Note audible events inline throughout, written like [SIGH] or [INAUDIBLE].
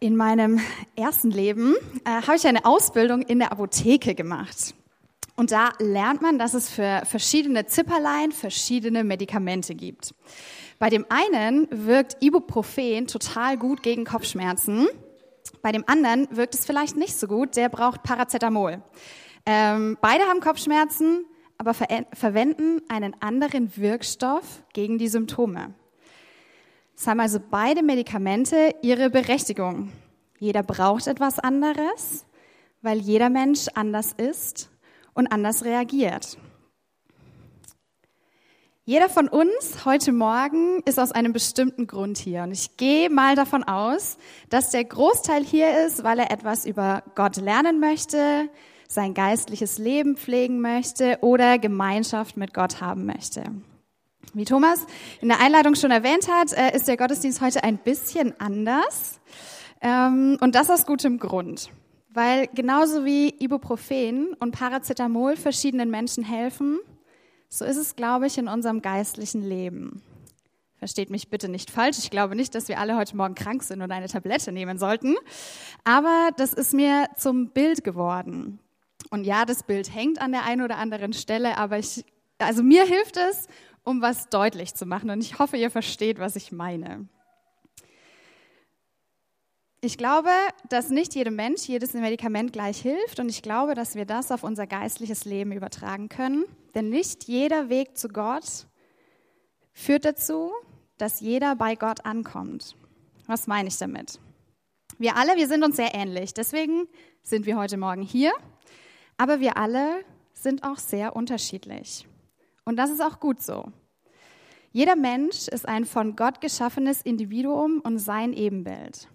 In meinem [LAUGHS] ersten Leben äh, habe ich eine Ausbildung in der Apotheke gemacht. Und da lernt man, dass es für verschiedene Zipperlein verschiedene Medikamente gibt. Bei dem einen wirkt Ibuprofen total gut gegen Kopfschmerzen. Bei dem anderen wirkt es vielleicht nicht so gut, der braucht Paracetamol. Ähm, beide haben Kopfschmerzen, aber ver verwenden einen anderen Wirkstoff gegen die Symptome. Es haben also beide Medikamente ihre Berechtigung. Jeder braucht etwas anderes, weil jeder Mensch anders ist und anders reagiert. Jeder von uns heute Morgen ist aus einem bestimmten Grund hier. Und ich gehe mal davon aus, dass der Großteil hier ist, weil er etwas über Gott lernen möchte, sein geistliches Leben pflegen möchte oder Gemeinschaft mit Gott haben möchte. Wie Thomas in der Einleitung schon erwähnt hat, äh, ist der Gottesdienst heute ein bisschen anders. Ähm, und das aus gutem Grund. Weil genauso wie Ibuprofen und Paracetamol verschiedenen Menschen helfen, so ist es, glaube ich, in unserem geistlichen Leben. Versteht mich bitte nicht falsch. Ich glaube nicht, dass wir alle heute Morgen krank sind und eine Tablette nehmen sollten. Aber das ist mir zum Bild geworden. Und ja, das Bild hängt an der einen oder anderen Stelle, aber ich, also mir hilft es, um was deutlich zu machen. Und ich hoffe, ihr versteht, was ich meine. Ich glaube, dass nicht jedem Mensch jedes Medikament gleich hilft und ich glaube, dass wir das auf unser geistliches Leben übertragen können. Denn nicht jeder Weg zu Gott führt dazu, dass jeder bei Gott ankommt. Was meine ich damit? Wir alle, wir sind uns sehr ähnlich. Deswegen sind wir heute Morgen hier. Aber wir alle sind auch sehr unterschiedlich. Und das ist auch gut so. Jeder Mensch ist ein von Gott geschaffenes Individuum und sein Ebenbild.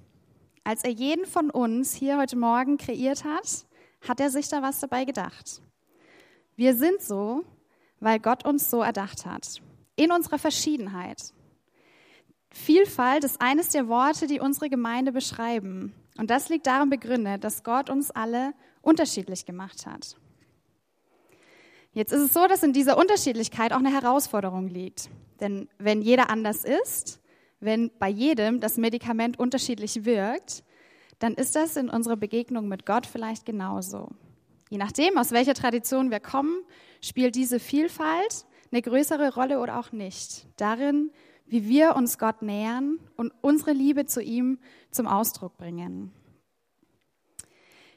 Als er jeden von uns hier heute Morgen kreiert hat, hat er sich da was dabei gedacht. Wir sind so, weil Gott uns so erdacht hat. In unserer Verschiedenheit. Vielfalt ist eines der Worte, die unsere Gemeinde beschreiben. Und das liegt darin begründet, dass Gott uns alle unterschiedlich gemacht hat. Jetzt ist es so, dass in dieser Unterschiedlichkeit auch eine Herausforderung liegt. Denn wenn jeder anders ist, wenn bei jedem das Medikament unterschiedlich wirkt, dann ist das in unserer Begegnung mit Gott vielleicht genauso. Je nachdem, aus welcher Tradition wir kommen, spielt diese Vielfalt eine größere Rolle oder auch nicht. Darin, wie wir uns Gott nähern und unsere Liebe zu ihm zum Ausdruck bringen.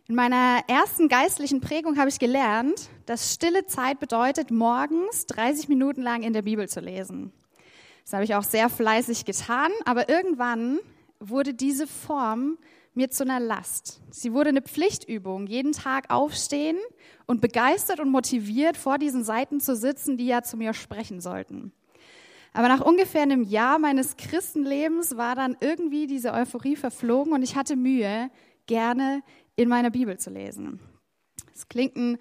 In meiner ersten geistlichen Prägung habe ich gelernt, dass stille Zeit bedeutet, morgens 30 Minuten lang in der Bibel zu lesen. Das habe ich auch sehr fleißig getan, aber irgendwann wurde diese Form mir zu einer Last. Sie wurde eine Pflichtübung, jeden Tag aufstehen und begeistert und motiviert vor diesen Seiten zu sitzen, die ja zu mir sprechen sollten. Aber nach ungefähr einem Jahr meines Christenlebens war dann irgendwie diese Euphorie verflogen und ich hatte Mühe, gerne in meiner Bibel zu lesen. Es klingt ein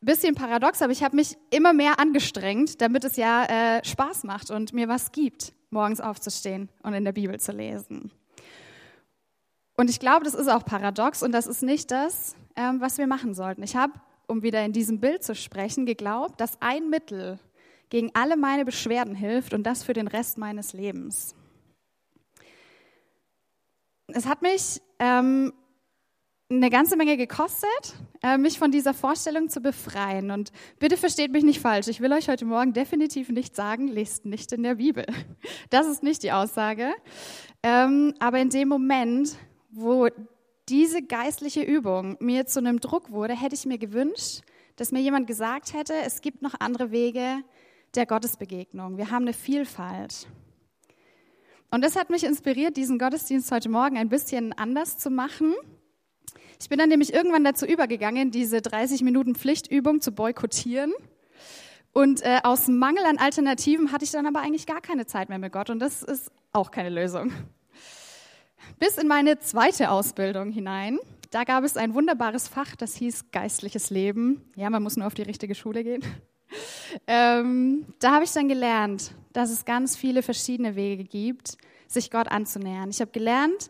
bisschen paradox, aber ich habe mich immer mehr angestrengt, damit es ja äh, Spaß macht und mir was gibt, morgens aufzustehen und in der Bibel zu lesen. Und ich glaube, das ist auch paradox und das ist nicht das, ähm, was wir machen sollten. Ich habe, um wieder in diesem Bild zu sprechen, geglaubt, dass ein Mittel gegen alle meine Beschwerden hilft und das für den Rest meines Lebens. Es hat mich ähm, eine ganze Menge gekostet, äh, mich von dieser Vorstellung zu befreien. Und bitte versteht mich nicht falsch. Ich will euch heute Morgen definitiv nicht sagen, lest nicht in der Bibel. [LAUGHS] Das ist nicht die Aussage. Ähm, aber in dem Moment, wo diese geistliche Übung mir zu einem Druck wurde, hätte ich mir gewünscht, dass mir jemand gesagt hätte, es gibt noch andere Wege der Gottesbegegnung. Wir haben eine Vielfalt. Und das hat mich inspiriert, diesen Gottesdienst heute Morgen ein bisschen anders zu machen ich bin dann nämlich irgendwann dazu übergegangen, diese 30 Minuten Pflichtübung zu boykottieren. Und äh, aus Mangel an Alternativen hatte ich dann aber eigentlich gar keine Zeit mehr mit Gott. Und das ist auch keine Lösung. Bis in meine zweite Ausbildung hinein. Da gab es ein wunderbares Fach, das hieß geistliches Leben. Ja, man muss nur auf die richtige Schule gehen. [LAUGHS] Ähm, da habe ich dann gelernt, dass es ganz viele verschiedene Wege gibt, sich Gott anzunähern. Ich habe gelernt,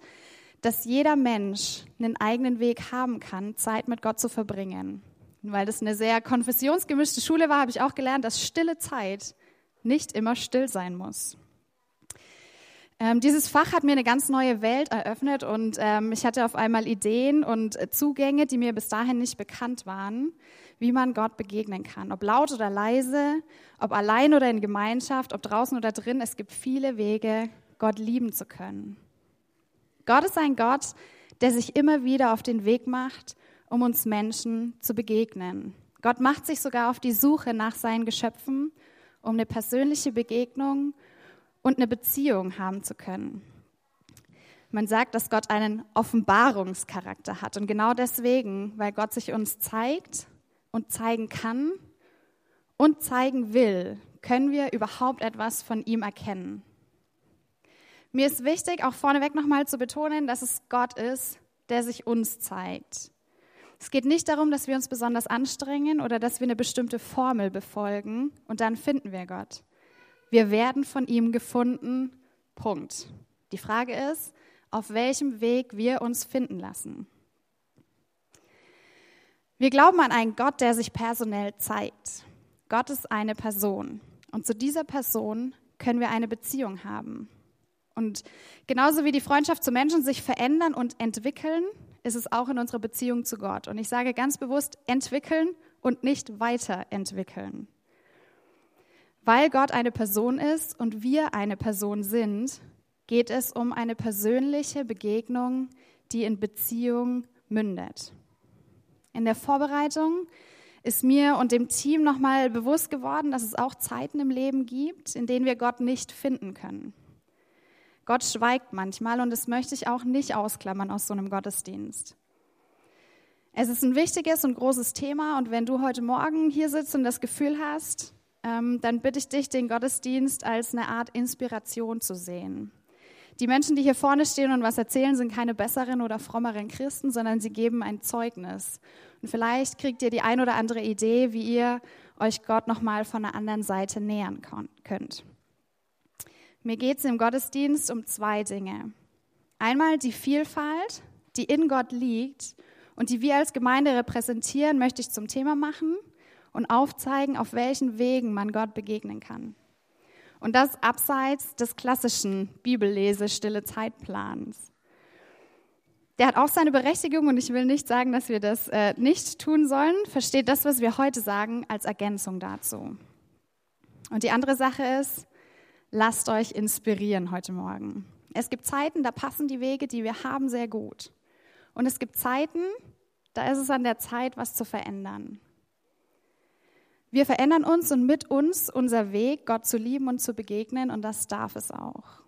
dass jeder Mensch einen eigenen Weg haben kann, Zeit mit Gott zu verbringen. Und weil das eine sehr konfessionsgemischte Schule war, habe ich auch gelernt, dass stille Zeit nicht immer still sein muss. Ähm, dieses Fach hat mir eine ganz neue Welt eröffnet und ähm, ich hatte auf einmal Ideen und Zugänge, die mir bis dahin nicht bekannt waren, wie man Gott begegnen kann. Ob laut oder leise, ob allein oder in Gemeinschaft, ob draußen oder drin. Es gibt viele Wege, Gott lieben zu können. Gott ist ein Gott, der sich immer wieder auf den Weg macht, um uns Menschen zu begegnen. Gott macht sich sogar auf die Suche nach seinen Geschöpfen, um eine persönliche Begegnung und eine Beziehung haben zu können. Man sagt, dass Gott einen Offenbarungscharakter hat. Und genau deswegen, weil Gott sich uns zeigt und zeigen kann und zeigen will, können wir überhaupt etwas von ihm erkennen. Mir ist wichtig, auch vorneweg nochmal zu betonen, dass es Gott ist, der sich uns zeigt. Es geht nicht darum, dass wir uns besonders anstrengen oder dass wir eine bestimmte Formel befolgen und dann finden wir Gott. Wir werden von ihm gefunden. Punkt. Die Frage ist, auf welchem Weg wir uns finden lassen. Wir glauben an einen Gott, der sich personell zeigt. Gott ist eine Person und zu dieser Person können wir eine Beziehung haben. Und genauso wie die Freundschaft zu Menschen sich verändern und entwickeln, ist es auch in unserer Beziehung zu Gott. Und ich sage ganz bewusst entwickeln und nicht weiterentwickeln. Weil Gott eine Person ist und wir eine Person sind, geht es um eine persönliche Begegnung, die in Beziehung mündet. In der Vorbereitung ist mir und dem Team nochmal bewusst geworden, dass es auch Zeiten im Leben gibt, in denen wir Gott nicht finden können. Gott schweigt manchmal und das möchte ich auch nicht ausklammern aus so einem Gottesdienst. Es ist ein wichtiges und großes Thema und wenn du heute Morgen hier sitzt und das Gefühl hast, ähm, dann bitte ich dich, den Gottesdienst als eine Art Inspiration zu sehen. Die Menschen, die hier vorne stehen und was erzählen, sind keine besseren oder frommeren Christen, sondern sie geben ein Zeugnis. Und vielleicht kriegt ihr die ein oder andere Idee, wie ihr euch Gott nochmal von der anderen Seite nähern könnt. Mir geht es im Gottesdienst um zwei Dinge. Einmal die Vielfalt, die in Gott liegt und die wir als Gemeinde repräsentieren, möchte ich zum Thema machen und aufzeigen, auf welchen Wegen man Gott begegnen kann. Und das abseits des klassischen Bibellese-stille Zeitplans. Der hat auch seine Berechtigung und ich will nicht sagen, dass wir das äh, nicht tun sollen. Versteht das, was wir heute sagen, als Ergänzung dazu. Und die andere Sache ist, lasst euch inspirieren heute Morgen. Es gibt Zeiten, da passen die Wege, die wir haben, sehr gut. Und es gibt Zeiten, da ist es an der Zeit, was zu verändern. Wir verändern uns und mit uns unser Weg, Gott zu lieben und zu begegnen, und das darf es auch.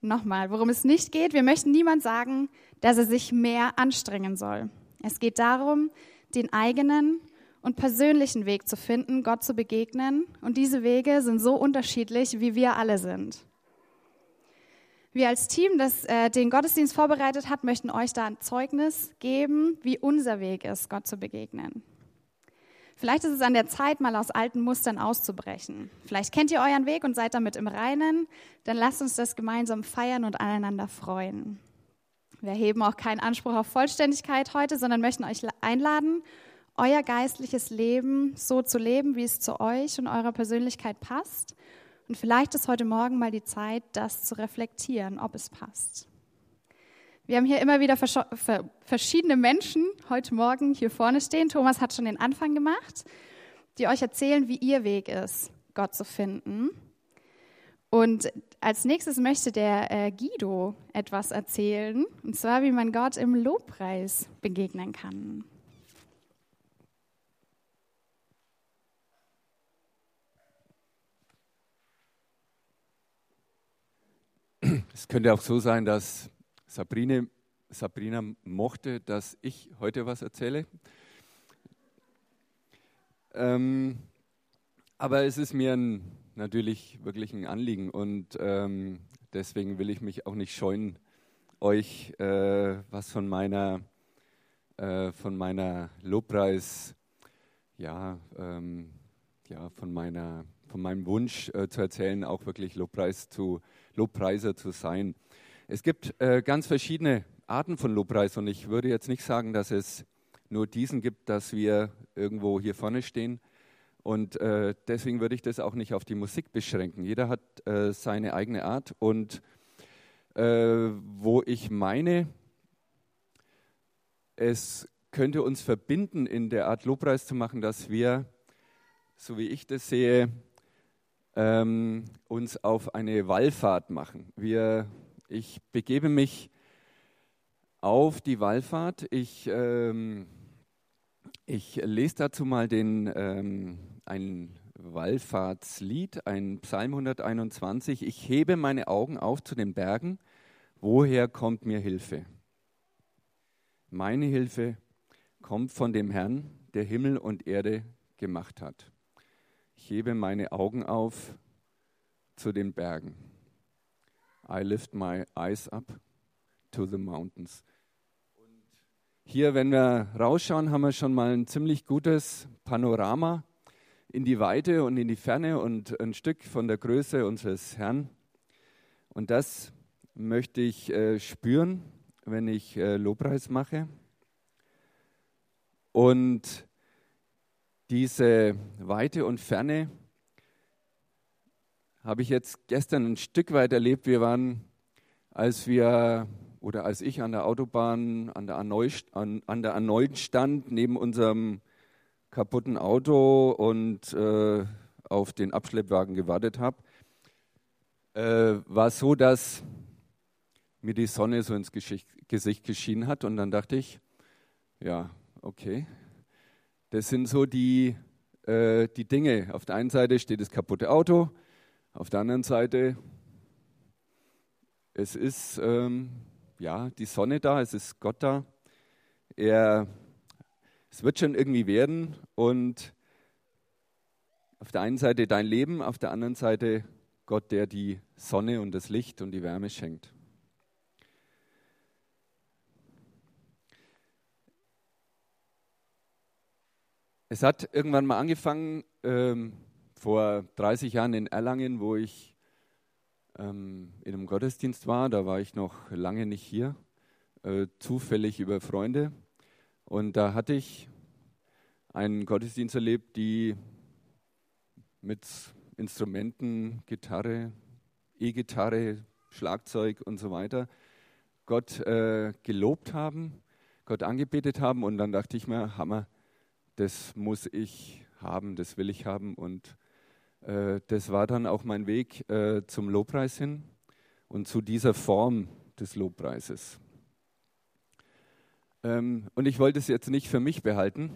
Nochmal, worum es nicht geht, wir möchten niemand sagen, dass er sich mehr anstrengen soll. Es geht darum, den eigenen und persönlichen Weg zu finden, Gott zu begegnen. Und diese Wege sind so unterschiedlich, wie wir alle sind. Wir als Team, das äh, den Gottesdienst vorbereitet hat, möchten euch da ein Zeugnis geben, wie unser Weg ist, Gott zu begegnen. Vielleicht ist es an der Zeit, mal aus alten Mustern auszubrechen. Vielleicht kennt ihr euren Weg und seid damit im Reinen. Dann lasst uns das gemeinsam feiern und aneinander freuen. Wir heben auch keinen Anspruch auf Vollständigkeit heute, sondern möchten euch einladen, euer geistliches Leben so zu leben, wie es zu euch und eurer Persönlichkeit passt. Und vielleicht ist heute Morgen mal die Zeit, das zu reflektieren, ob es passt. Wir haben hier immer wieder verschiedene Menschen heute Morgen hier vorne stehen. Thomas hat schon den Anfang gemacht, die euch erzählen, wie ihr Weg ist, Gott zu finden. Und als nächstes möchte der äh, Guido etwas erzählen, und zwar, wie man Gott im Lobpreis begegnen kann. Es könnte auch so sein, dass Sabrine, Sabrina mochte, dass ich heute was erzähle. Ähm, aber es ist mir ein, natürlich wirklich ein Anliegen und ähm, deswegen will ich mich auch nicht scheuen, euch äh, was von meiner, äh, von meiner Lobpreis, ja, ähm, ja, von meiner, von meinem Wunsch äh, zu erzählen, auch wirklich Lobpreis zu Lobpreiser zu sein. Es gibt äh, ganz verschiedene Arten von Lobpreis und ich würde jetzt nicht sagen, dass es nur diesen gibt, dass wir irgendwo hier vorne stehen Und äh, deswegen würde ich das auch nicht auf die Musik beschränken. Jeder hat äh, seine eigene Art. Und äh, wo ich meine, es könnte uns verbinden, in der Art Lobpreis zu machen, dass wir, so wie ich das sehe, ähm, uns auf eine Wallfahrt machen. Wir, ich begebe mich auf die Wallfahrt. Ich, ähm, ich lese dazu mal den, ähm, ein Wallfahrtslied, ein Psalm 121. Ich hebe meine Augen auf zu den Bergen. Woher kommt mir Hilfe? Meine Hilfe kommt von dem Herrn, der Himmel und Erde gemacht hat. Ich hebe meine Augen auf zu den Bergen. I lift my eyes up to the mountains. Und hier, wenn wir rausschauen, haben wir schon mal ein ziemlich gutes Panorama in die Weite und in die Ferne und ein Stück von der Größe unseres Herrn. Und das möchte ich äh, spüren, wenn ich äh, Lobpreis mache. Und diese Weite und Ferne habe ich jetzt gestern ein Stück weit erlebt. Wir waren, als wir oder als ich an der Autobahn an der A9, an, an der A9 stand, neben unserem kaputten Auto und äh, auf den Abschleppwagen gewartet habe, äh, war es so, dass mir die Sonne so ins Gesicht geschienen hat und dann dachte ich, ja, okay. Das sind so die, äh, die Dinge. Auf der einen Seite steht das kaputte Auto, auf der anderen Seite es ist ähm, ja die Sonne da, es ist Gott da. Er, es wird schon irgendwie werden und auf der einen Seite dein Leben, auf der anderen Seite Gott, der die Sonne und das Licht und die Wärme schenkt. Es hat irgendwann mal angefangen, ähm, vor 30 Jahren in Erlangen, wo ich ähm, in einem Gottesdienst war. Da war ich noch lange nicht hier, äh, zufällig über Freunde. Und da hatte ich einen Gottesdienst erlebt, die mit Instrumenten, Gitarre, E-Gitarre, Schlagzeug und so weiter Gott äh, gelobt haben, Gott angebetet haben. Und dann dachte ich mir, Hammer, das muss ich haben, das will ich haben. Und äh, das war dann auch mein Weg äh, zum Lobpreis hin und zu dieser Form des Lobpreises. Ähm, und ich wollte es jetzt nicht für mich behalten,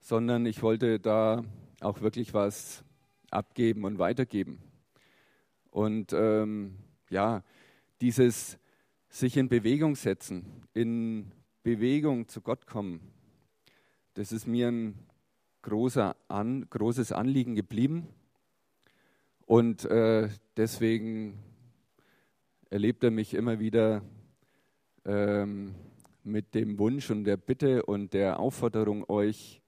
sondern ich wollte da auch wirklich was abgeben und weitergeben. Und ähm, ja, dieses sich in Bewegung setzen, in Bewegung zu Gott kommen, das ist mir ein großer An, großes Anliegen geblieben. Und äh, deswegen erlebt er mich immer wieder ähm, mit dem Wunsch und der Bitte und der Aufforderung, euch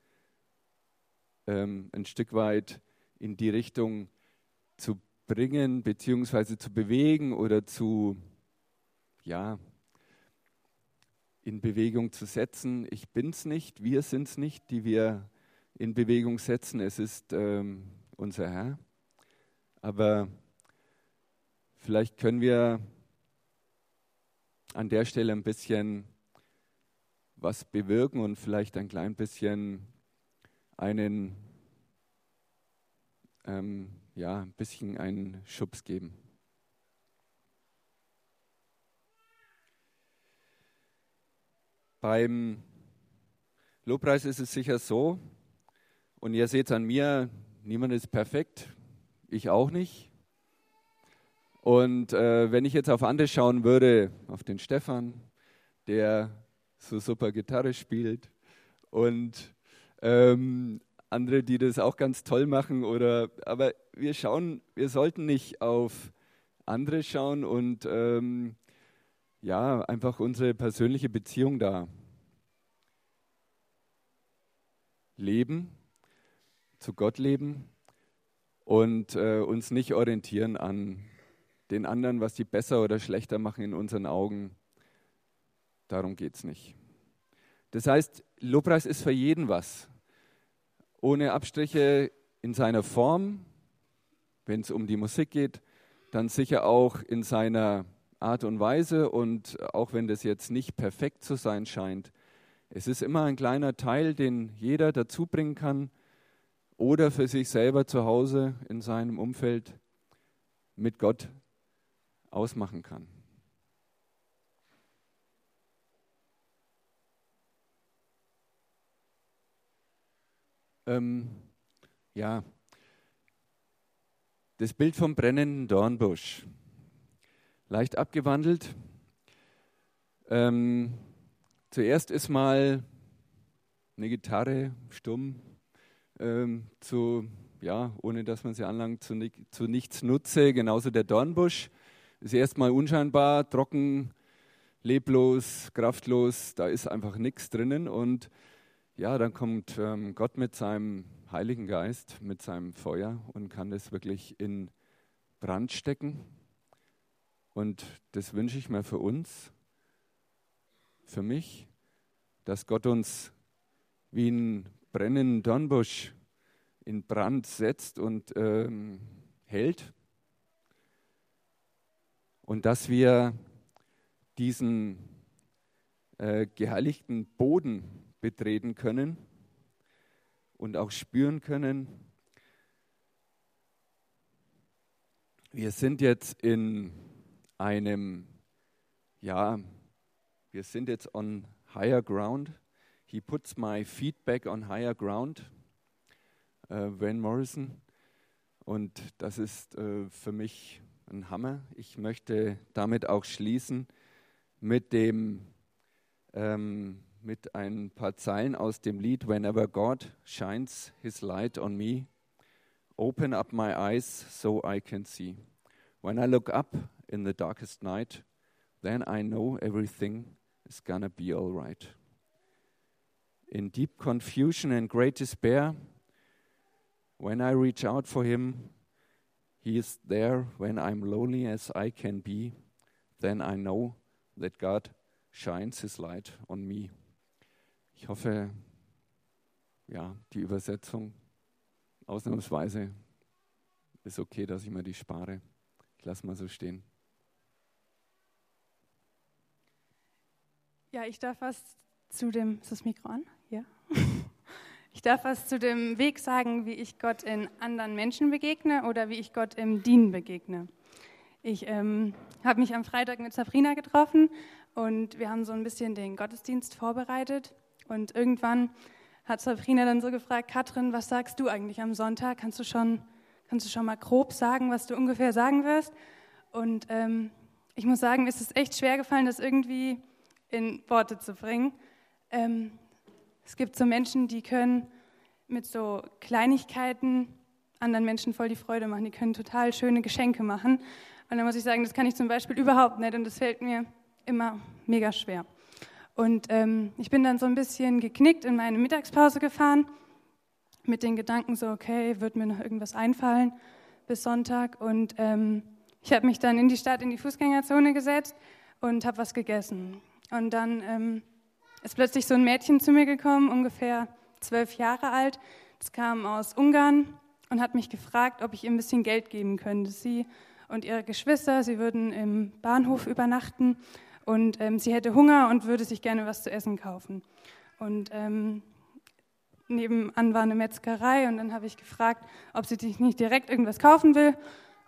ähm, ein Stück weit in die Richtung zu bringen, beziehungsweise zu bewegen oder zu, ja, in Bewegung zu setzen. Ich bin es nicht, wir sind es nicht, die wir in Bewegung setzen. Es ist ähm, unser Herr. Aber vielleicht können wir an der Stelle ein bisschen was bewirken und vielleicht ein klein bisschen einen, ähm, ja, ein bisschen einen Schubs geben. Beim Lobpreis ist es sicher so, und ihr seht es an mir, niemand ist perfekt, ich auch nicht. Und äh, wenn ich jetzt auf andere schauen würde, auf den Stefan, der so super Gitarre spielt und ähm, andere, die das auch ganz toll machen, oder aber wir schauen, wir sollten nicht auf andere schauen und ähm, ja, einfach unsere persönliche Beziehung da leben, zu Gott leben und äh, uns nicht orientieren an den anderen, was die besser oder schlechter machen in unseren Augen. Darum geht es nicht. Das heißt, Lobpreis ist für jeden was. Ohne Abstriche in seiner Form, wenn es um die Musik geht, dann sicher auch in seiner Art und Weise und auch wenn das jetzt nicht perfekt zu sein scheint, es ist immer ein kleiner Teil, den jeder dazu bringen kann oder für sich selber zu Hause in seinem Umfeld mit Gott ausmachen kann. Ähm, ja, das Bild vom brennenden Dornbusch, leicht abgewandelt. Ähm, zuerst ist mal eine Gitarre stumm, ähm, zu, ja, ohne dass man sie anlangt, zu, zu nichts nutze. Genauso der Dornbusch ist erstmal unscheinbar, trocken, leblos, kraftlos, da ist einfach nichts drinnen. Und ja, dann kommt ähm, Gott mit seinem Heiligen Geist, mit seinem Feuer und kann das wirklich in Brand stecken. Und das wünsche ich mir für uns, für mich, dass Gott uns wie einen brennenden Dornbusch in Brand setzt und ähm, hält. Und dass wir diesen äh, geheiligten Boden betreten können und auch spüren können, wir sind jetzt in einem, ja, wir sind jetzt on higher ground. He puts my feet back on higher ground. Äh, Van Morrison. Und das ist äh, für mich ein Hammer. Ich möchte damit auch schließen mit dem ähm, mit ein paar Zeilen aus dem Lied Whenever God shines his light on me, open up my eyes so I can see. When I look up in the darkest night, then I know everything is gonna be all right. In deep confusion and great despair, when I reach out for him, he is there when I'm lonely as I can be, then I know that God shines his light on me. Ich hoffe, ja, die Übersetzung ausnahmsweise ist okay, dass ich mir die spare. Ich lasse mal so stehen. Ja, ich darf was zu dem, ist das Mikro an? Ja. [LAUGHS] Ich darf was zu dem Weg sagen, wie ich Gott in anderen Menschen begegne oder wie ich Gott im Dienen begegne. Ich ähm, habe mich am Freitag mit Sabrina getroffen und wir haben so ein bisschen den Gottesdienst vorbereitet. Und irgendwann hat Sabrina dann so gefragt, Katrin, was sagst du eigentlich am Sonntag? Kannst du schon, kannst du schon mal grob sagen, was du ungefähr sagen wirst? Und ähm, ich muss sagen, es ist echt schwer gefallen, das irgendwie in Worte zu bringen. Ähm, es gibt so Menschen, die können mit so Kleinigkeiten anderen Menschen voll die Freude machen. Die können total schöne Geschenke machen. Und dann muss ich sagen, das kann ich zum Beispiel überhaupt nicht und das fällt mir immer mega schwer. Und ähm, ich bin dann so ein bisschen geknickt in meine Mittagspause gefahren mit den Gedanken so, okay, wird mir noch irgendwas einfallen bis Sonntag. Und ähm, ich habe mich dann in die Stadt, in die Fußgängerzone gesetzt und habe was gegessen. Und dann ähm, ist plötzlich so ein Mädchen zu mir gekommen, ungefähr zwölf Jahre alt. Das kam aus Ungarn und hat mich gefragt, ob ich ihr ein bisschen Geld geben könnte. Sie und ihre Geschwister, sie würden im Bahnhof übernachten und ähm, sie hätte Hunger und würde sich gerne was zu essen kaufen. Und ähm, nebenan war eine Metzgerei und dann habe ich gefragt, ob sie sich nicht direkt irgendwas kaufen will.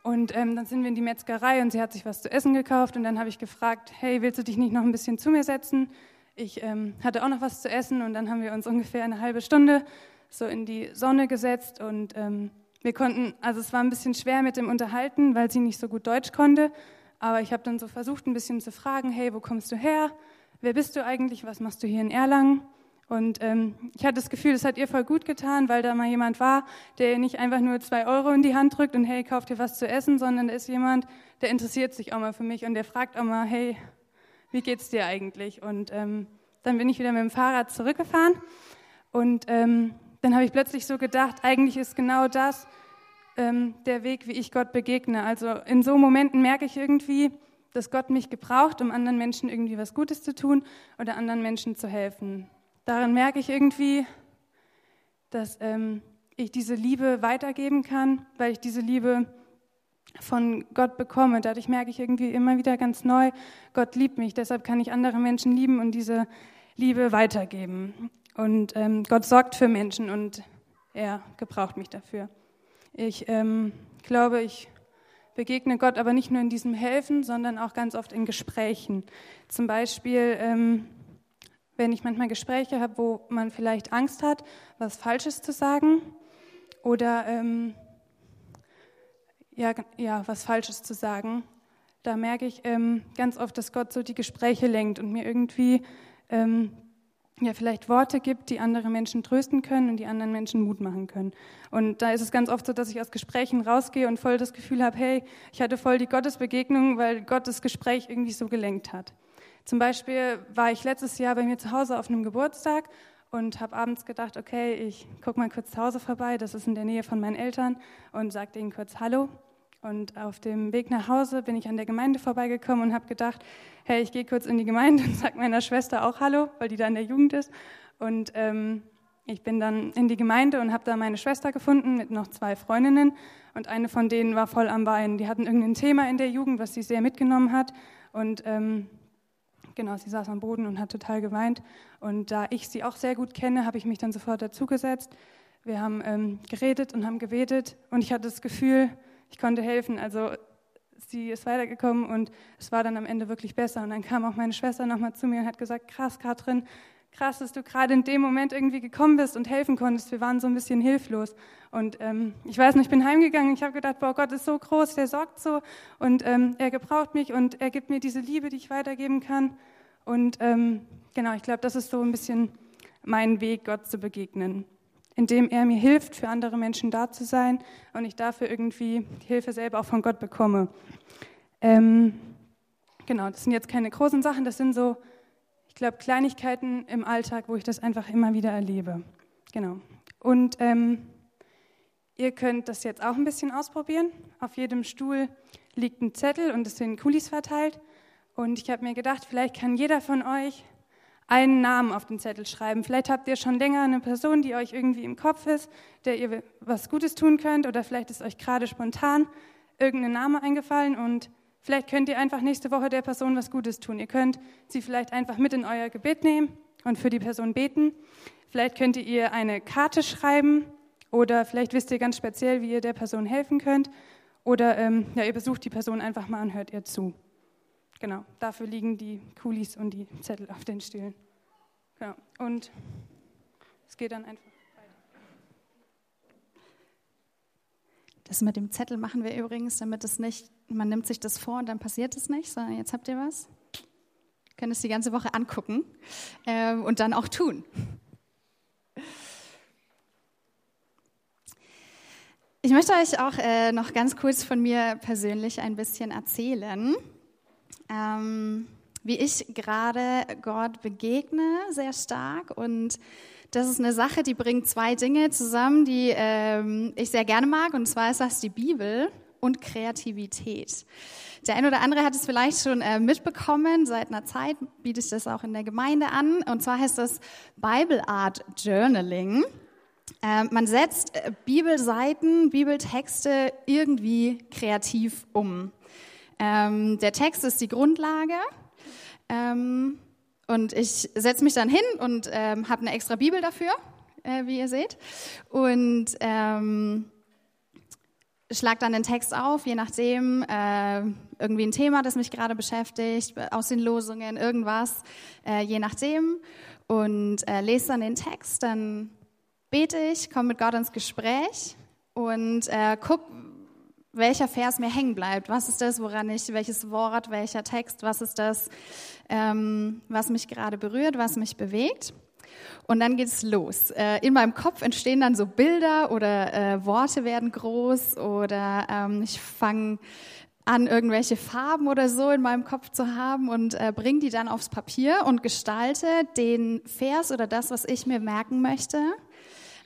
Und ähm, dann sind wir in die Metzgerei und sie hat sich was zu essen gekauft und dann habe ich gefragt, hey, willst du dich nicht noch ein bisschen zu mir setzen? Ich ähm, hatte auch noch was zu essen und dann haben wir uns ungefähr eine halbe Stunde so in die Sonne gesetzt und ähm, wir konnten, also es war ein bisschen schwer mit dem Unterhalten, weil sie nicht so gut Deutsch konnte. Aber ich habe dann so versucht, ein bisschen zu fragen, hey, wo kommst du her? Wer bist du eigentlich? Was machst du hier in Erlangen? Und ähm, ich hatte das Gefühl, es hat ihr voll gut getan, weil da mal jemand war, der ihr nicht einfach nur zwei Euro in die Hand drückt und hey, kauft dir was zu essen, sondern da ist jemand, der interessiert sich auch mal für mich und der fragt auch mal, hey, wie geht's dir eigentlich? Und ähm, dann bin ich wieder mit dem Fahrrad zurückgefahren und ähm, dann habe ich plötzlich so gedacht, eigentlich ist genau das, ähm, der Weg, wie ich Gott begegne. Also in so Momenten merke ich irgendwie, dass Gott mich gebraucht, um anderen Menschen irgendwie was Gutes zu tun oder anderen Menschen zu helfen. Darin merke ich irgendwie, dass ähm, ich diese Liebe weitergeben kann, weil ich diese Liebe von Gott bekomme. Dadurch merke ich irgendwie immer wieder ganz neu, Gott liebt mich, deshalb kann ich andere Menschen lieben und diese Liebe weitergeben. Und ähm, Gott sorgt für Menschen und er gebraucht mich dafür. Ich ähm, glaube, ich begegne Gott aber nicht nur in diesem Helfen, sondern auch ganz oft in Gesprächen. Zum Beispiel, ähm, wenn ich manchmal Gespräche habe, wo man vielleicht Angst hat, was Falsches zu sagen oder ähm, ja, ja, was Falsches zu sagen, da merke ich ähm, ganz oft, dass Gott so die Gespräche lenkt und mir irgendwie ähm, ja, vielleicht Worte gibt, die andere Menschen trösten können und die anderen Menschen Mut machen können. Und da ist es ganz oft so, dass ich aus Gesprächen rausgehe und voll das Gefühl habe, hey, ich hatte voll die Gottesbegegnung, weil Gott das Gespräch irgendwie so gelenkt hat. Zum Beispiel war ich letztes Jahr bei mir zu Hause auf einem Geburtstag und habe abends gedacht, okay, ich gucke mal kurz zu Hause vorbei, das ist in der Nähe von meinen Eltern und sagte ihnen kurz Hallo. Und auf dem Weg nach Hause bin ich an der Gemeinde vorbeigekommen und habe gedacht, hey, ich gehe kurz in die Gemeinde und [LAUGHS] sage meiner Schwester auch Hallo, weil die da in der Jugend ist. Und ähm, ich bin dann in die Gemeinde und habe da meine Schwester gefunden mit noch zwei Freundinnen. Und eine von denen war voll am Weinen. Die hatten irgendein Thema in der Jugend, was sie sehr mitgenommen hat. Und ähm, genau, sie saß am Boden und hat total geweint. Und da ich sie auch sehr gut kenne, habe ich mich dann sofort dazugesetzt. Wir haben ähm, geredet und haben gebetet. Und ich hatte das Gefühl, ich konnte helfen. Also sie ist weitergekommen und es war dann am Ende wirklich besser. Und dann kam auch meine Schwester nochmal zu mir und hat gesagt, krass, Katrin, krass, dass du gerade in dem Moment irgendwie gekommen bist und helfen konntest. Wir waren so ein bisschen hilflos. Und ähm, ich weiß noch, ich bin heimgegangen. Ich habe gedacht, boah, Gott ist so groß, der sorgt so und ähm, er gebraucht mich und er gibt mir diese Liebe, die ich weitergeben kann. Und ähm, genau, ich glaube, das ist so ein bisschen mein Weg, Gott zu begegnen indem er mir hilft, für andere Menschen da zu sein und ich dafür irgendwie Hilfe selber auch von Gott bekomme. Ähm, genau, das sind jetzt keine großen Sachen, das sind so, ich glaube, Kleinigkeiten im Alltag, wo ich das einfach immer wieder erlebe. Genau. Und ähm, ihr könnt das jetzt auch ein bisschen ausprobieren. Auf jedem Stuhl liegt ein Zettel und es sind Kulis verteilt. Und ich habe mir gedacht, vielleicht kann jeder von euch einen Namen auf den Zettel schreiben. Vielleicht habt ihr schon länger eine Person, die euch irgendwie im Kopf ist, der ihr was Gutes tun könnt, oder vielleicht ist euch gerade spontan irgendein Name eingefallen und vielleicht könnt ihr einfach nächste Woche der Person was Gutes tun. Ihr könnt sie vielleicht einfach mit in euer Gebet nehmen und für die Person beten. Vielleicht könnt ihr ihr eine Karte schreiben oder vielleicht wisst ihr ganz speziell, wie ihr der Person helfen könnt. Oder ähm, ja, ihr besucht die Person einfach mal und hört ihr zu. Genau, dafür liegen die Kulis und die Zettel auf den Stühlen. Genau. Und es geht dann einfach weiter. Das mit dem Zettel machen wir übrigens, damit es nicht, man nimmt sich das vor und dann passiert es nicht, sondern jetzt habt ihr was. Könnt es die ganze Woche angucken äh, und dann auch tun. Ich möchte euch auch äh, noch ganz kurz von mir persönlich ein bisschen erzählen ähm, wie ich gerade Gott begegne, sehr stark. Und das ist eine Sache, die bringt zwei Dinge zusammen, die ähm, ich sehr gerne mag. Und zwar ist das die Bibel und Kreativität. Der eine oder andere hat es vielleicht schon äh, mitbekommen. Seit einer Zeit biete ich das auch in der Gemeinde an. Und zwar heißt das Bible Art Journaling. Äh, man setzt äh, Bibelseiten, Bibeltexte irgendwie kreativ um. Ähm, der Text ist die Grundlage. Ähm, und ich setze mich dann hin und ähm, habe eine extra Bibel dafür, äh, wie ihr seht. Und ähm, schlag dann den Text auf, je nachdem, äh, irgendwie ein Thema, das mich gerade beschäftigt, aus den Losungen, irgendwas, äh, je nachdem. Und äh, lese dann den Text, dann bete ich, komme mit Gott ins Gespräch und äh, guck, welcher Vers mir hängen bleibt. Was ist das, woran ich, welches Wort, welcher Text, was ist das, ähm, was mich gerade berührt, was mich bewegt. Und dann geht es los. Äh, in meinem Kopf entstehen dann so Bilder oder äh, Worte werden groß oder ähm, ich fange an, irgendwelche Farben oder so in meinem Kopf zu haben und äh, bringe die dann aufs Papier und gestalte den Vers oder das, was ich mir merken möchte,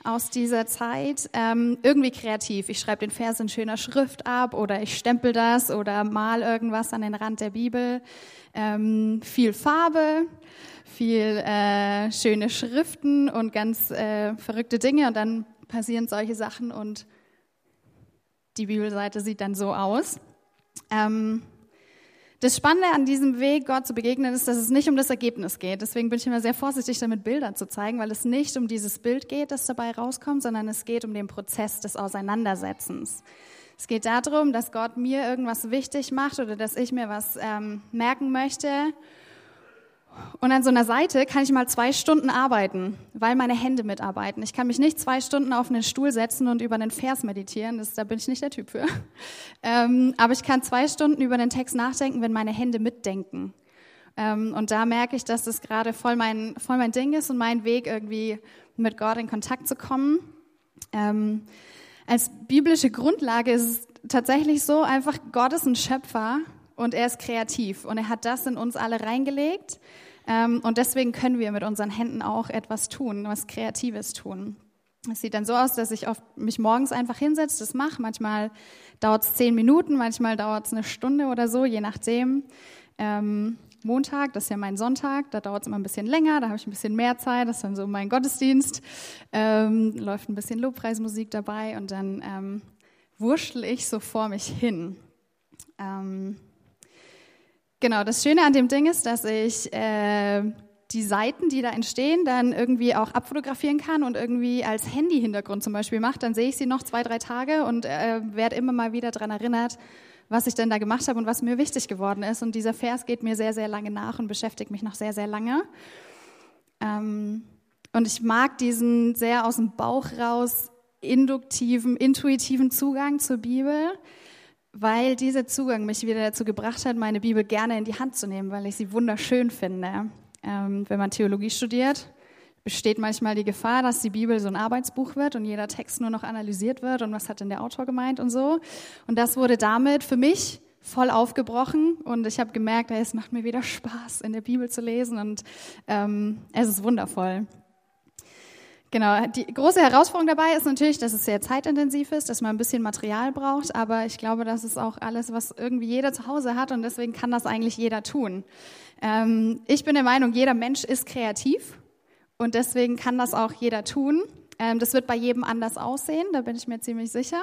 aus dieser Zeit ähm, irgendwie kreativ. Ich schreibe den Vers in schöner Schrift ab oder ich stempel das oder mal irgendwas an den Rand der Bibel. Ähm, viel Farbe, viel äh, schöne Schriften und ganz äh, verrückte Dinge und dann passieren solche Sachen und die Bibelseite sieht dann so aus. Ähm, das Spannende an diesem Weg, Gott zu begegnen, ist, dass es nicht um das Ergebnis geht. Deswegen bin ich immer sehr vorsichtig damit, Bilder zu zeigen, weil es nicht um dieses Bild geht, das dabei rauskommt, sondern es geht um den Prozess des Auseinandersetzens. Es geht darum, dass Gott mir irgendwas wichtig macht oder dass ich mir was ähm, merken möchte und an so einer Seite kann ich mal zwei Stunden arbeiten, weil meine Hände mitarbeiten. Ich kann mich nicht zwei Stunden auf einen Stuhl setzen und über einen Vers meditieren. Das, da bin ich nicht der Typ für. [LAUGHS] Ähm, aber ich kann zwei Stunden über den Text nachdenken, wenn meine Hände mitdenken. Ähm, und da merke ich, dass das gerade voll mein, voll mein Ding ist und mein Weg, irgendwie mit Gott in Kontakt zu kommen. Ähm, als biblische Grundlage ist es tatsächlich so, einfach Gott ist ein Schöpfer und er ist kreativ und er hat das in uns alle reingelegt. Ähm, und deswegen können wir mit unseren Händen auch etwas tun, was Kreatives tun. Es sieht dann so aus, dass ich oft mich morgens einfach hinsetze, das mache. Manchmal dauert es zehn Minuten, manchmal dauert es eine Stunde oder so, je nachdem. Ähm, Montag, das ist ja mein Sonntag, da dauert es immer ein bisschen länger, da habe ich ein bisschen mehr Zeit, das ist dann so mein Gottesdienst. Ähm, läuft ein bisschen Lobpreismusik dabei und dann ähm, wurschtel ich so vor mich hin. Ähm, Genau, das Schöne an dem Ding ist, dass ich äh, die Seiten, die da entstehen, dann irgendwie auch abfotografieren kann und irgendwie als Handy-Hintergrund zum Beispiel macht. Dann sehe ich sie noch zwei, drei Tage und äh, werde immer mal wieder daran erinnert, was ich denn da gemacht habe und was mir wichtig geworden ist. Und dieser Vers geht mir sehr, sehr lange nach und beschäftigt mich noch sehr, sehr lange. Ähm, und ich mag diesen sehr aus dem Bauch raus induktiven, intuitiven Zugang zur Bibel weil dieser Zugang mich wieder dazu gebracht hat, meine Bibel gerne in die Hand zu nehmen, weil ich sie wunderschön finde. Ähm, wenn man Theologie studiert, besteht manchmal die Gefahr, dass die Bibel so ein Arbeitsbuch wird und jeder Text nur noch analysiert wird und was hat denn der Autor gemeint und so. Und das wurde damit für mich voll aufgebrochen und ich habe gemerkt, es macht mir wieder Spaß, in der Bibel zu lesen und ähm, es ist wundervoll. Genau, die große Herausforderung dabei ist natürlich, dass es sehr zeitintensiv ist, dass man ein bisschen Material braucht, aber ich glaube, das ist auch alles, was irgendwie jeder zu Hause hat und deswegen kann das eigentlich jeder tun. Ähm, ich bin der Meinung, jeder Mensch ist kreativ und deswegen kann das auch jeder tun. Ähm, das wird bei jedem anders aussehen, da bin ich mir ziemlich sicher,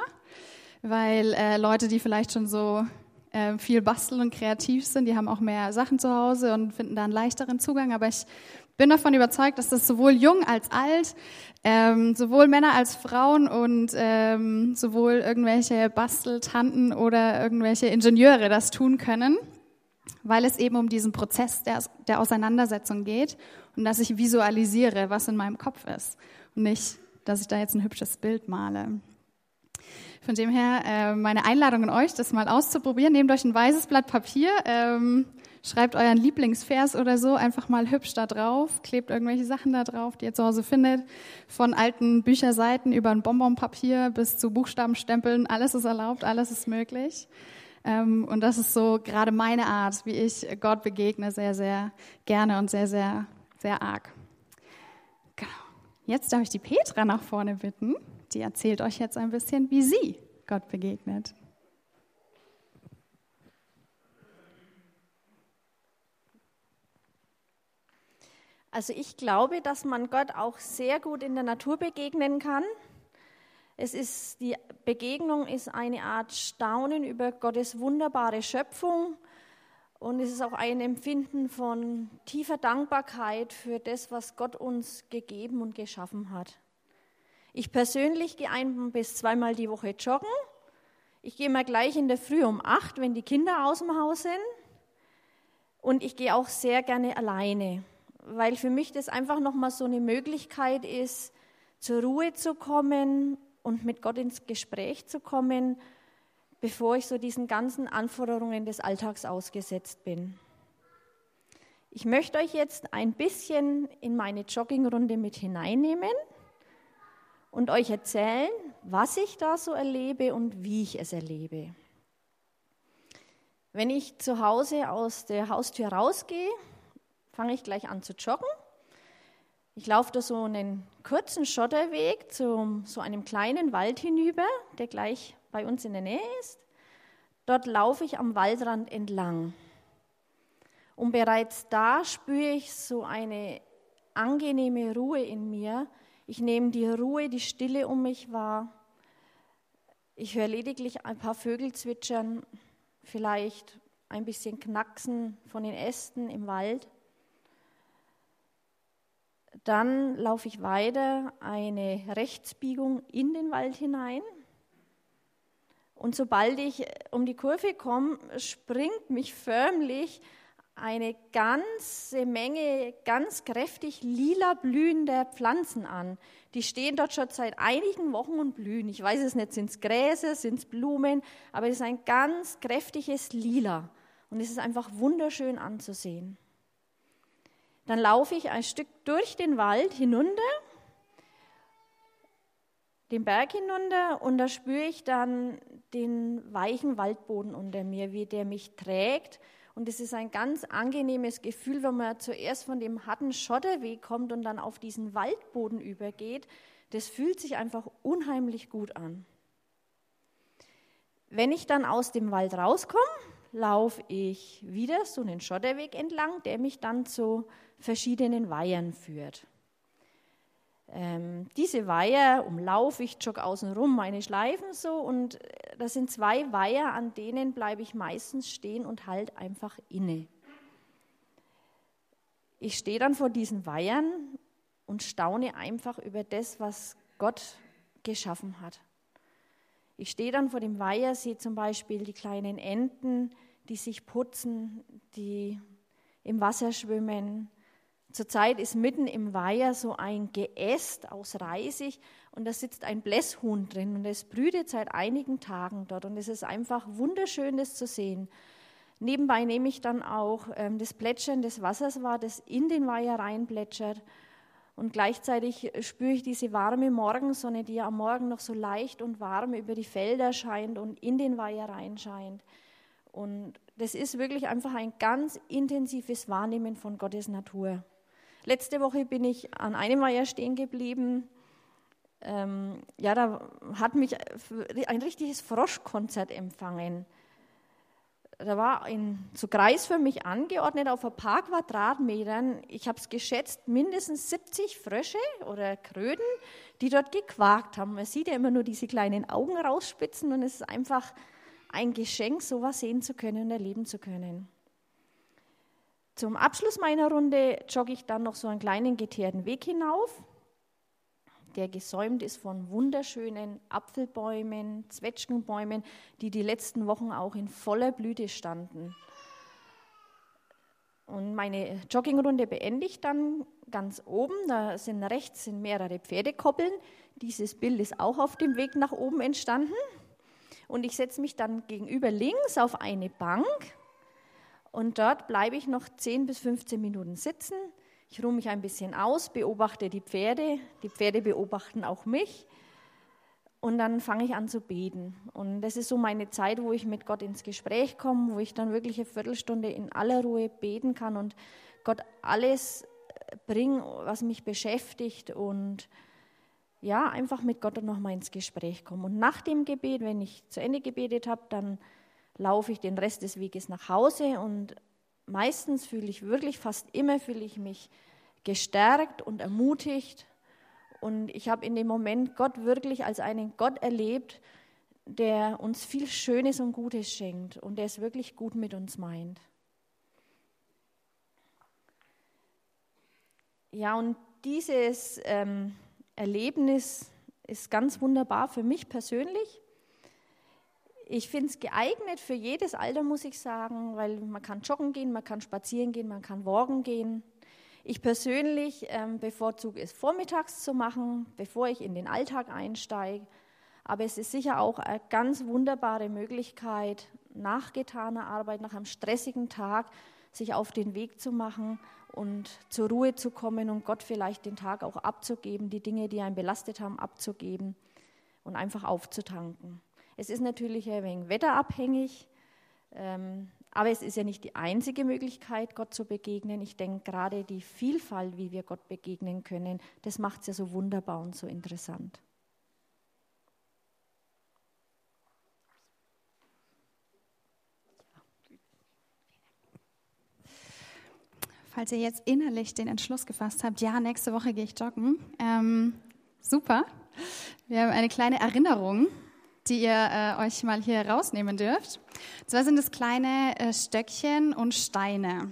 weil äh, Leute, die vielleicht schon so äh, viel basteln und kreativ sind, die haben auch mehr Sachen zu Hause und finden da einen leichteren Zugang, aber ich bin davon überzeugt, dass das sowohl jung als alt, ähm, sowohl Männer als Frauen und ähm, sowohl irgendwelche Basteltanten oder irgendwelche Ingenieure das tun können, weil es eben um diesen Prozess der, der Auseinandersetzung geht und dass ich visualisiere, was in meinem Kopf ist und nicht, dass ich da jetzt ein hübsches Bild male. Von dem her äh, meine Einladung an euch, das mal auszuprobieren. Nehmt euch ein weißes Blatt Papier. Ähm, Schreibt euren Lieblingsvers oder so einfach mal hübsch da drauf, klebt irgendwelche Sachen da drauf, die ihr zu Hause findet. Von alten Bücherseiten über ein Bonbonpapier bis zu Buchstabenstempeln, alles ist erlaubt, alles ist möglich. Ähm, und das ist so gerade meine Art, wie ich Gott begegne, sehr, sehr gerne und sehr, sehr, sehr arg. Genau. Jetzt darf ich die Petra nach vorne bitten. Die erzählt euch jetzt ein bisschen, wie sie Gott begegnet. Also ich glaube, dass man Gott auch sehr gut in der Natur begegnen kann. Es ist, die Begegnung ist eine Art Staunen über Gottes wunderbare Schöpfung und es ist auch ein Empfinden von tiefer Dankbarkeit für das, was Gott uns gegeben und geschaffen hat. Ich persönlich gehe ein bis zweimal die Woche joggen. Ich gehe mal gleich in der Früh um acht, wenn die Kinder aus dem Haus sind. Und ich gehe auch sehr gerne alleine weil für mich das einfach nochmal so eine Möglichkeit ist, zur Ruhe zu kommen und mit Gott ins Gespräch zu kommen, bevor ich so diesen ganzen Anforderungen des Alltags ausgesetzt bin. Ich möchte euch jetzt ein bisschen in meine Joggingrunde mit hineinnehmen und euch erzählen, was ich da so erlebe und wie ich es erlebe. Wenn ich zu Hause aus der Haustür rausgehe, fange ich gleich an zu joggen. Ich laufe da so einen kurzen Schotterweg zu so einem kleinen Wald hinüber, der gleich bei uns in der Nähe ist. Dort laufe ich am Waldrand entlang. Und bereits da spüre ich so eine angenehme Ruhe in mir. Ich nehme die Ruhe, die Stille um mich wahr. Ich höre lediglich ein paar Vögel zwitschern, vielleicht ein bisschen Knacksen von den Ästen im Wald. Dann laufe ich weiter eine Rechtsbiegung in den Wald hinein. Und sobald ich um die Kurve komme, springt mich förmlich eine ganze Menge ganz kräftig lila blühender Pflanzen an. Die stehen dort schon seit einigen Wochen und blühen. Ich weiß es nicht, sind es Gräser, sind es Blumen, aber es ist ein ganz kräftiges Lila. Und es ist einfach wunderschön anzusehen. Dann laufe ich ein Stück durch den Wald hinunter, den Berg hinunter, und da spüre ich dann den weichen Waldboden unter mir, wie der mich trägt. Und es ist ein ganz angenehmes Gefühl, wenn man zuerst von dem harten Schotterweg kommt und dann auf diesen Waldboden übergeht. Das fühlt sich einfach unheimlich gut an. Wenn ich dann aus dem Wald rauskomme, laufe ich wieder so einen Schotterweg entlang, der mich dann zu verschiedenen Weihern führt. Ähm, diese Weiher umlaufe ich, jogge außenrum meine Schleifen so und äh, das sind zwei Weiher, an denen bleibe ich meistens stehen und halt einfach inne. Ich stehe dann vor diesen Weihern und staune einfach über das, was Gott geschaffen hat. Ich stehe dann vor dem Weiher, sehe zum Beispiel die kleinen Enten, die sich putzen, die im Wasser schwimmen. Zurzeit ist mitten im Weiher so ein Geäst aus Reisig und da sitzt ein Blässhuhn drin und es brütet seit einigen Tagen dort und es ist einfach wunderschön, das zu sehen. Nebenbei nehme ich dann auch ähm, das Plätschern des Wassers wahr, das in den Weiher reinplätschert. Und gleichzeitig spüre ich diese warme Morgensonne, die ja am Morgen noch so leicht und warm über die Felder scheint und in den Weiher reinscheint. Und das ist wirklich einfach ein ganz intensives Wahrnehmen von Gottes Natur. Letzte Woche bin ich an einem Weiher stehen geblieben. Ähm, ja, da hat mich ein richtiges Froschkonzert empfangen da war ein, so kreisförmig angeordnet auf ein paar Quadratmetern. Ich habe es geschätzt, mindestens 70 Frösche oder Kröten, die dort gequakt haben. Man sieht ja immer nur diese kleinen Augen rausspitzen und es ist einfach ein Geschenk, sowas sehen zu können und erleben zu können. Zum Abschluss meiner Runde jogge ich dann noch so einen kleinen geteerten Weg hinauf der gesäumt ist von wunderschönen Apfelbäumen, Zwetschgenbäumen, die die letzten Wochen auch in voller Blüte standen. Und meine Joggingrunde beende ich dann ganz oben. Da sind rechts sind mehrere Pferdekoppeln. Dieses Bild ist auch auf dem Weg nach oben entstanden. Und ich setze mich dann gegenüber links auf eine Bank. Und dort bleibe ich noch 10 bis 15 Minuten sitzen, ich ruhe mich ein bisschen aus, beobachte die Pferde, die Pferde beobachten auch mich und dann fange ich an zu beten. Und das ist so meine Zeit, wo ich mit Gott ins Gespräch komme, wo ich dann wirklich eine Viertelstunde in aller Ruhe beten kann und Gott alles bringe, was mich beschäftigt und ja, einfach mit Gott nochmal ins Gespräch komme. Und nach dem Gebet, wenn ich zu Ende gebetet habe, dann laufe ich den Rest des Weges nach Hause und meistens fühle ich wirklich, fast immer fühle ich mich gestärkt und ermutigt. Und ich habe in dem Moment Gott wirklich als einen Gott erlebt, der uns viel Schönes und Gutes schenkt und der es wirklich gut mit uns meint. Ja, und dieses ähm, Erlebnis ist ganz wunderbar für mich persönlich. Ich finde es geeignet für jedes Alter, muss ich sagen, weil man kann joggen gehen, man kann spazieren gehen, man kann walken gehen. Ich persönlich ähm, bevorzuge es vormittags zu machen, bevor ich in den Alltag einsteige. Aber es ist sicher auch eine ganz wunderbare Möglichkeit, nach getaner Arbeit, nach einem stressigen Tag, sich auf den Weg zu machen und zur Ruhe zu kommen und Gott vielleicht den Tag auch abzugeben, die Dinge, die einen belastet haben, abzugeben und einfach aufzutanken. Es ist natürlich ein wenig wetterabhängig, ähm, aber es ist ja nicht die einzige Möglichkeit, Gott zu begegnen. Ich denke, gerade die Vielfalt, wie wir Gott begegnen können, das macht es ja so wunderbar und so interessant. Falls ihr jetzt innerlich den Entschluss gefasst habt, ja, nächste Woche gehe ich joggen, ähm, Super. Wir haben eine kleine Erinnerung, die ihr äh, euch mal hier rausnehmen dürft. Und zwar sind es kleine äh, Stöckchen und Steine.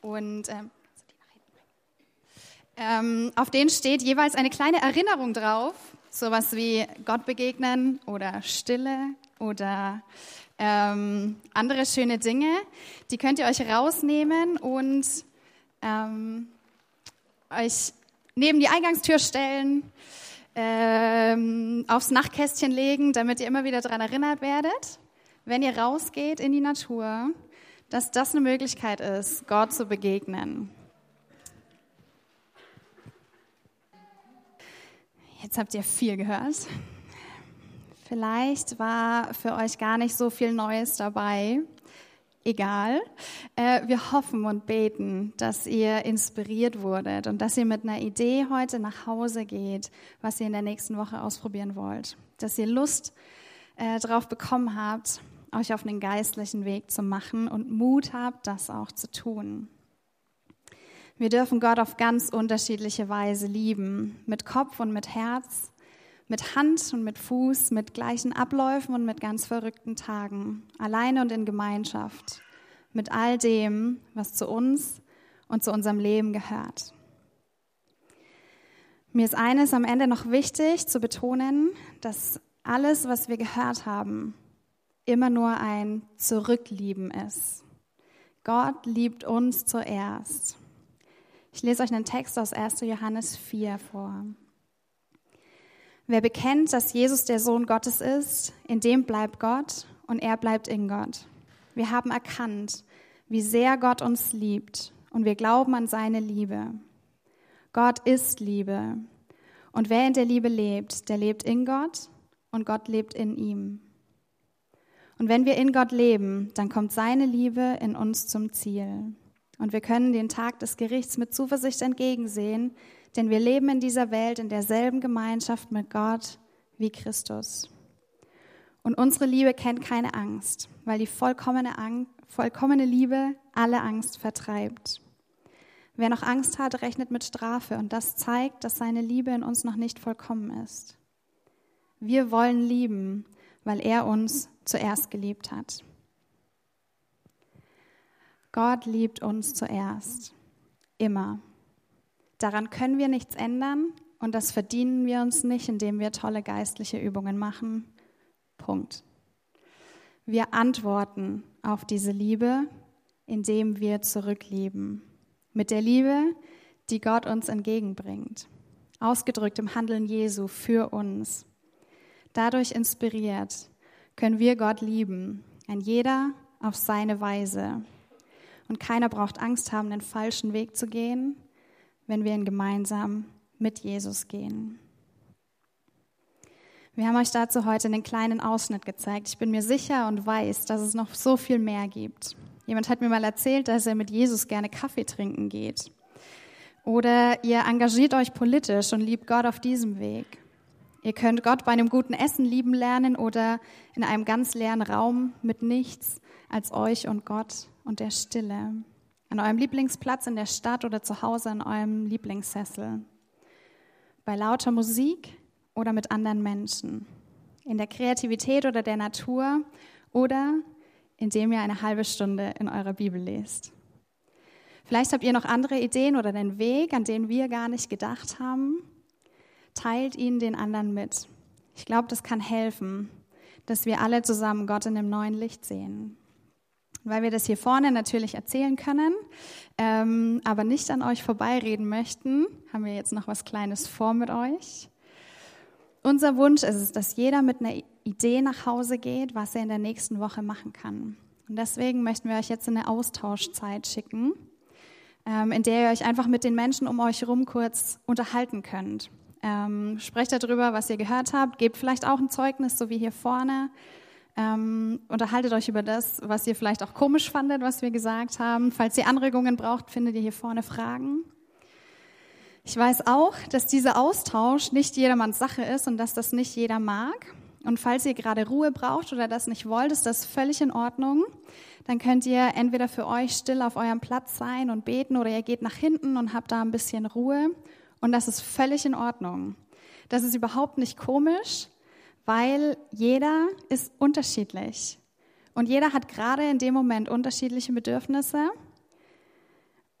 Und ähm, ähm, auf denen steht jeweils eine kleine Erinnerung drauf, sowas wie Gott begegnen oder Stille oder ähm, andere schöne Dinge. Die könnt ihr euch rausnehmen und ähm, euch neben die Eingangstür stellen, ähm, aufs Nachtkästchen legen, damit ihr immer wieder daran erinnert werdet, wenn ihr rausgeht in die Natur, dass das eine Möglichkeit ist, Gott zu begegnen. Jetzt habt ihr viel gehört. Vielleicht war für euch gar nicht so viel Neues dabei. Egal. Äh, wir hoffen und beten, dass ihr inspiriert wurdet und dass ihr mit einer Idee heute nach Hause geht, was ihr in der nächsten Woche ausprobieren wollt. Dass ihr Lust äh, darauf bekommen habt, euch auf einen geistlichen Weg zu machen und Mut habt, das auch zu tun. Wir dürfen Gott auf ganz unterschiedliche Weise lieben, mit Kopf und mit Herz, mit Hand und mit Fuß, mit gleichen Abläufen und mit ganz verrückten Tagen, alleine und in Gemeinschaft, mit all dem, was zu uns und zu unserem Leben gehört. Mir ist eines am Ende noch wichtig zu betonen, dass alles, was wir gehört haben, immer nur ein Zurücklieben ist. Gott liebt uns zuerst. Ich lese euch einen Text aus 1. Johannes 4 vor. Wer bekennt, dass Jesus der Sohn Gottes ist, in dem bleibt Gott und er bleibt in Gott. Wir haben erkannt, wie sehr Gott uns liebt und wir glauben an seine Liebe. Gott ist Liebe und wer in der Liebe lebt, der lebt in Gott und Gott lebt in ihm. Und wenn wir in Gott leben, dann kommt seine Liebe in uns zum Ziel. Und wir können den Tag des Gerichts mit Zuversicht entgegensehen, denn wir leben in dieser Welt in derselben Gemeinschaft mit Gott wie Christus. Und unsere Liebe kennt keine Angst, weil die vollkommene, Angst, vollkommene Liebe alle Angst vertreibt. Wer noch Angst hat, rechnet mit Strafe und das zeigt, dass seine Liebe in uns noch nicht vollkommen ist. Wir wollen lieben, weil er uns zuerst geliebt hat. Gott liebt uns zuerst. Immer. Daran können wir nichts ändern und das verdienen wir uns nicht, indem wir tolle geistliche Übungen machen. Punkt. Wir antworten auf diese Liebe, indem wir zurücklieben. Mit der Liebe, die Gott uns entgegenbringt. Ausgedrückt im Handeln Jesu für uns. Dadurch inspiriert können wir Gott lieben, ein jeder auf seine Weise. Und keiner braucht Angst haben, den falschen Weg zu gehen, wenn wir ihn gemeinsam mit Jesus gehen. Wir haben euch dazu heute einen kleinen Ausschnitt gezeigt. Ich bin mir sicher und weiß, dass es noch so viel mehr gibt. Jemand hat mir mal erzählt, dass er mit Jesus gerne Kaffee trinken geht. Oder ihr engagiert euch politisch und liebt Gott auf diesem Weg. Ihr könnt Gott bei einem guten Essen lieben lernen oder in einem ganz leeren Raum mit nichts als euch und Gott und der Stille. An eurem Lieblingsplatz in der Stadt oder zu Hause an eurem Lieblingssessel. Bei lauter Musik oder mit anderen Menschen. In der Kreativität oder der Natur oder indem ihr eine halbe Stunde in eurer Bibel lest. Vielleicht habt ihr noch andere Ideen oder den Weg, an den wir gar nicht gedacht haben. Teilt ihn den anderen mit. Ich glaube, das kann helfen, dass wir alle zusammen Gott in einem neuen Licht sehen weil wir das hier vorne natürlich erzählen können, ähm, aber nicht an euch vorbeireden möchten, haben wir jetzt noch was Kleines vor mit euch. Unser Wunsch ist es, dass jeder mit einer Idee nach Hause geht, was er in der nächsten Woche machen kann. Und deswegen möchten wir euch jetzt eine Austauschzeit schicken, ähm, in der ihr euch einfach mit den Menschen um euch herum kurz unterhalten könnt. Ähm, sprecht darüber, was ihr gehört habt, gebt vielleicht auch ein Zeugnis, so wie hier vorne. Ähm, unterhaltet euch über das, was ihr vielleicht auch komisch fandet, was wir gesagt haben. Falls ihr Anregungen braucht, findet ihr hier vorne Fragen. Ich weiß auch, dass dieser Austausch nicht jedermanns Sache ist und dass das nicht jeder mag. Und falls ihr gerade Ruhe braucht oder das nicht wollt, ist das völlig in Ordnung. Dann könnt ihr entweder für euch still auf eurem Platz sein und beten oder ihr geht nach hinten und habt da ein bisschen Ruhe. Und das ist völlig in Ordnung. Das ist überhaupt nicht komisch, weil jeder ist unterschiedlich. Und jeder hat gerade in dem Moment unterschiedliche Bedürfnisse.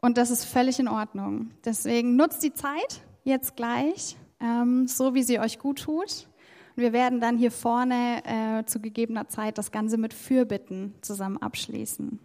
Und das ist völlig in Ordnung. Deswegen nutzt die Zeit jetzt gleich, ähm, so wie sie euch gut tut. Und wir werden dann hier vorne äh, zu gegebener Zeit das Ganze mit Fürbitten zusammen abschließen.